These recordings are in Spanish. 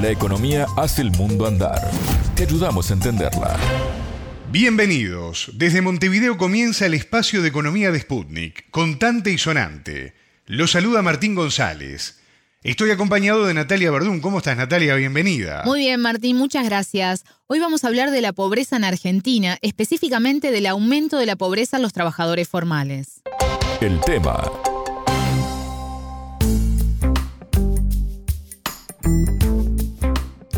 La economía hace el mundo andar. Te ayudamos a entenderla. Bienvenidos. Desde Montevideo comienza el espacio de economía de Sputnik, contante y sonante. Lo saluda Martín González. Estoy acompañado de Natalia Verdún. ¿Cómo estás, Natalia? Bienvenida. Muy bien, Martín, muchas gracias. Hoy vamos a hablar de la pobreza en Argentina, específicamente del aumento de la pobreza en los trabajadores formales. El tema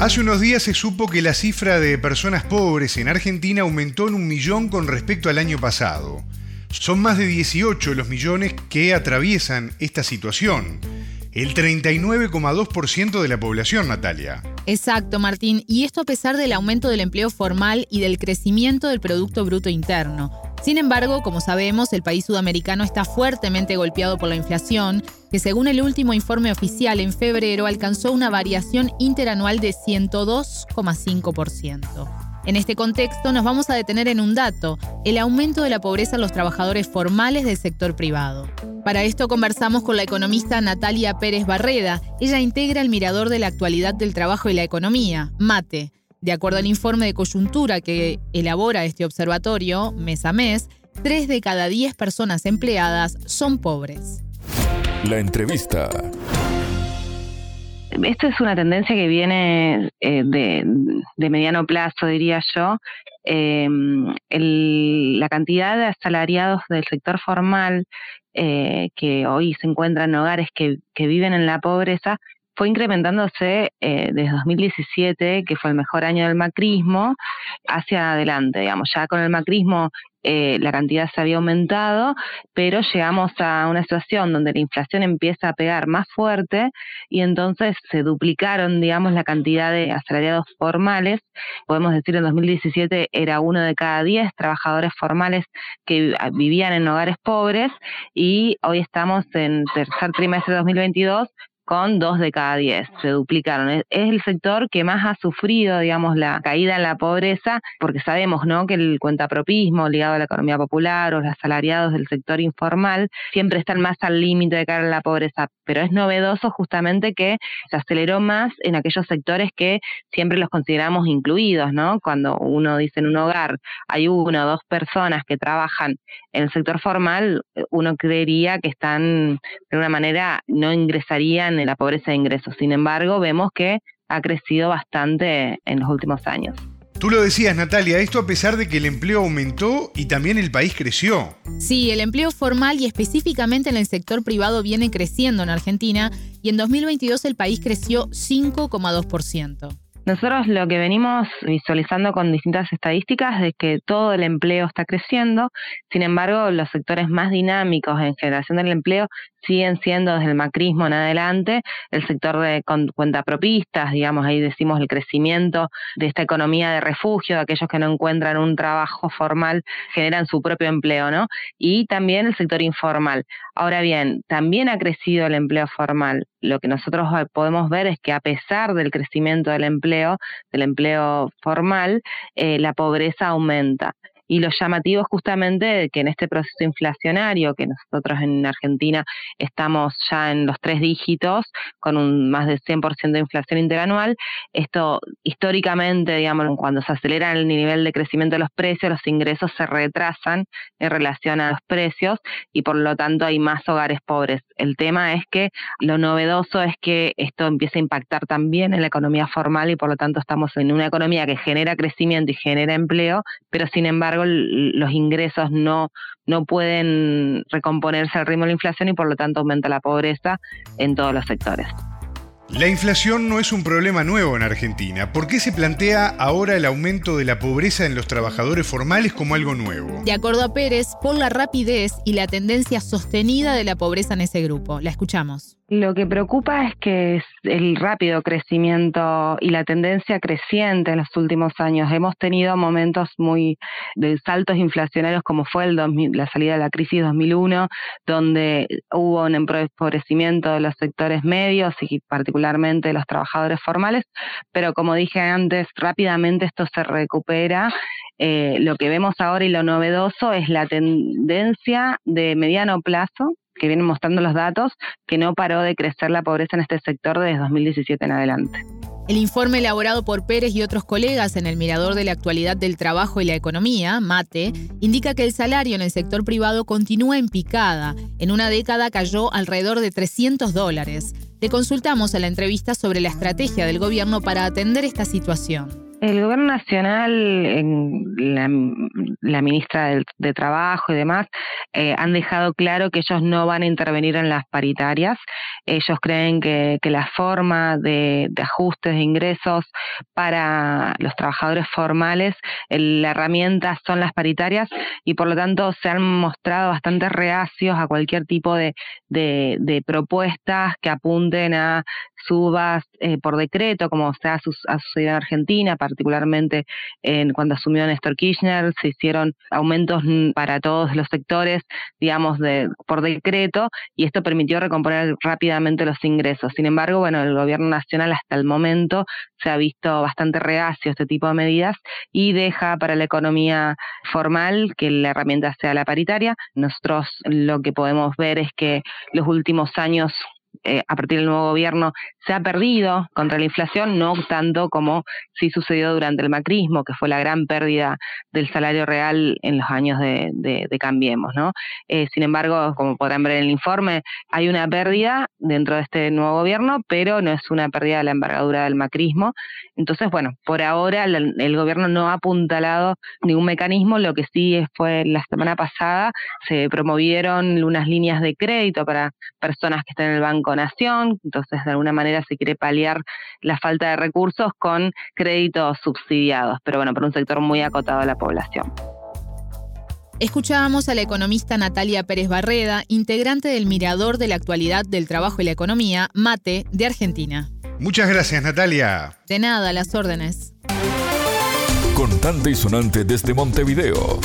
Hace unos días se supo que la cifra de personas pobres en Argentina aumentó en un millón con respecto al año pasado. Son más de 18 los millones que atraviesan esta situación. El 39,2% de la población, Natalia. Exacto, Martín. Y esto a pesar del aumento del empleo formal y del crecimiento del Producto Bruto Interno. Sin embargo, como sabemos, el país sudamericano está fuertemente golpeado por la inflación, que según el último informe oficial en febrero alcanzó una variación interanual de 102,5%. En este contexto nos vamos a detener en un dato, el aumento de la pobreza en los trabajadores formales del sector privado. Para esto conversamos con la economista Natalia Pérez Barreda. Ella integra el Mirador de la Actualidad del Trabajo y la Economía, MATE, de acuerdo al informe de coyuntura que elabora este observatorio mes a mes, tres de cada diez personas empleadas son pobres. La entrevista. Esta es una tendencia que viene eh, de, mediano plazo, diría yo. Em, la cantidad de asalariados del sector formal eh, que hoy se encuentran en hogares que viven en la pobreza fue incrementándose eh, desde 2017, que fue el mejor año del macrismo, hacia adelante, digamos. Ya con el macrismo eh, la cantidad se había aumentado, pero llegamos a una situación donde la inflación empieza a pegar más fuerte y entonces se duplicaron, digamos, la cantidad de asalariados formales. Podemos decir en 2017 era uno de cada diez trabajadores formales que vivían en hogares pobres y hoy estamos en tercer trimestre de 2022 con dos de cada diez, se duplicaron. Es, el sector que más ha sufrido, digamos, la caída en la pobreza, porque sabemos, ¿no?, que el cuentapropismo ligado a la economía popular o los asalariados del sector informal siempre están más al límite de caer en la pobreza, pero es novedoso justamente que se aceleró más en aquellos sectores que siempre los consideramos incluidos, ¿no? Cuando uno dice en un hogar hay una o dos personas que trabajan en el sector formal, uno creería que están de una manera no ingresarían la pobreza de ingresos. Sin embargo, vemos que ha crecido bastante en los últimos años. Tú lo decías, Natalia, esto a pesar de que el empleo aumentó y también el país creció. Sí, el empleo formal y específicamente en el sector privado viene creciendo en Argentina y en 2022 el país creció 5,2%. Nosotros lo que venimos visualizando con distintas estadísticas es que todo el empleo está creciendo, sin embargo los sectores más dinámicos en generación del empleo siguen siendo desde el macrismo en adelante el sector de cuentapropistas, digamos, ahí decimos el crecimiento de esta economía de refugio, de aquellos que no encuentran un trabajo formal, generan su propio empleo, ¿no? Y también el sector informal. Ahora bien, también ha crecido el empleo formal. Lo que nosotros podemos ver es que a pesar del crecimiento del empleo, del empleo formal, eh, la pobreza aumenta. Y lo llamativo es justamente que en este proceso inflacionario, que nosotros en Argentina estamos ya en los tres dígitos, con un más de 100% de inflación interanual, esto históricamente, digamos, cuando se acelera el nivel de crecimiento de los precios, los ingresos se retrasan en relación a los precios y por lo tanto hay más hogares pobres. El tema es que lo novedoso es que esto empieza a impactar también en la economía formal y por lo tanto estamos en una economía que genera crecimiento y genera empleo, pero sin embargo los ingresos no, no pueden recomponerse al ritmo de la inflación y por lo tanto aumenta la pobreza en todos los sectores. La inflación no es un problema nuevo en Argentina. ¿Por qué se plantea ahora el aumento de la pobreza en los trabajadores formales como algo nuevo? De acuerdo a Pérez, por la rapidez y la tendencia sostenida de la pobreza en ese grupo. La escuchamos. Lo que preocupa es que el rápido crecimiento y la tendencia creciente en los últimos años. Hemos tenido momentos muy de saltos inflacionarios como fue el la salida de la crisis 2001, donde hubo un empobrecimiento de los sectores medios y particularmente de los trabajadores formales, pero como dije antes, rápidamente esto se recupera. Eh, lo que vemos ahora y lo novedoso es la tendencia de mediano plazo que vienen mostrando los datos, que no paró de crecer la pobreza en este sector desde 2017 en adelante. El informe elaborado por Pérez y otros colegas en el Mirador de la Actualidad del Trabajo y la Economía, MATE, indica que el salario en el sector privado continúa en picada. En una década cayó alrededor de 300 dólares. Le consultamos a la entrevista sobre la estrategia del gobierno para atender esta situación. El gobierno nacional, la, ministra de, Trabajo y demás, eh, han dejado claro que ellos no van a intervenir en las paritarias. Ellos creen que, la forma de, ajustes de ingresos para los trabajadores formales, la herramienta son las paritarias y por lo tanto se han mostrado bastante reacios a cualquier tipo de, propuestas que apunten a subas eh, por decreto, como se ha, sucedido en Argentina, particularmente en, cuando asumió Néstor Kirchner, se hicieron aumentos para todos los sectores, digamos, de, por decreto, y esto permitió recomponer rápidamente los ingresos. Sin embargo, bueno, el gobierno nacional hasta el momento se ha visto bastante reacio a este tipo de medidas y deja para la economía formal que la herramienta sea la paritaria. Nosotros lo que podemos ver es que los últimos años eh, a partir del nuevo gobierno se ha perdido contra la inflación, no tanto como sí sucedió durante el macrismo, que fue la gran pérdida del salario real en los años de, Cambiemos. ¿no? Eh, sin embargo, como podrán ver en el informe, hay una pérdida dentro de este nuevo gobierno, pero no es una pérdida de la envergadura del macrismo. Entonces, bueno, por ahora el, el gobierno no ha apuntalado ningún mecanismo, lo que sí fue la semana pasada, se promovieron unas líneas de crédito para personas que están en el banco Nación, entonces de alguna manera se quiere paliar la falta de recursos con créditos subsidiados, pero bueno, por un sector muy acotado de la población. Escuchábamos a la economista Natalia Pérez Barreda, integrante del Mirador de la Actualidad del Trabajo y la Economía, MATE, de Argentina. Muchas gracias, Natalia. De nada, las órdenes. Contante y sonante desde Montevideo.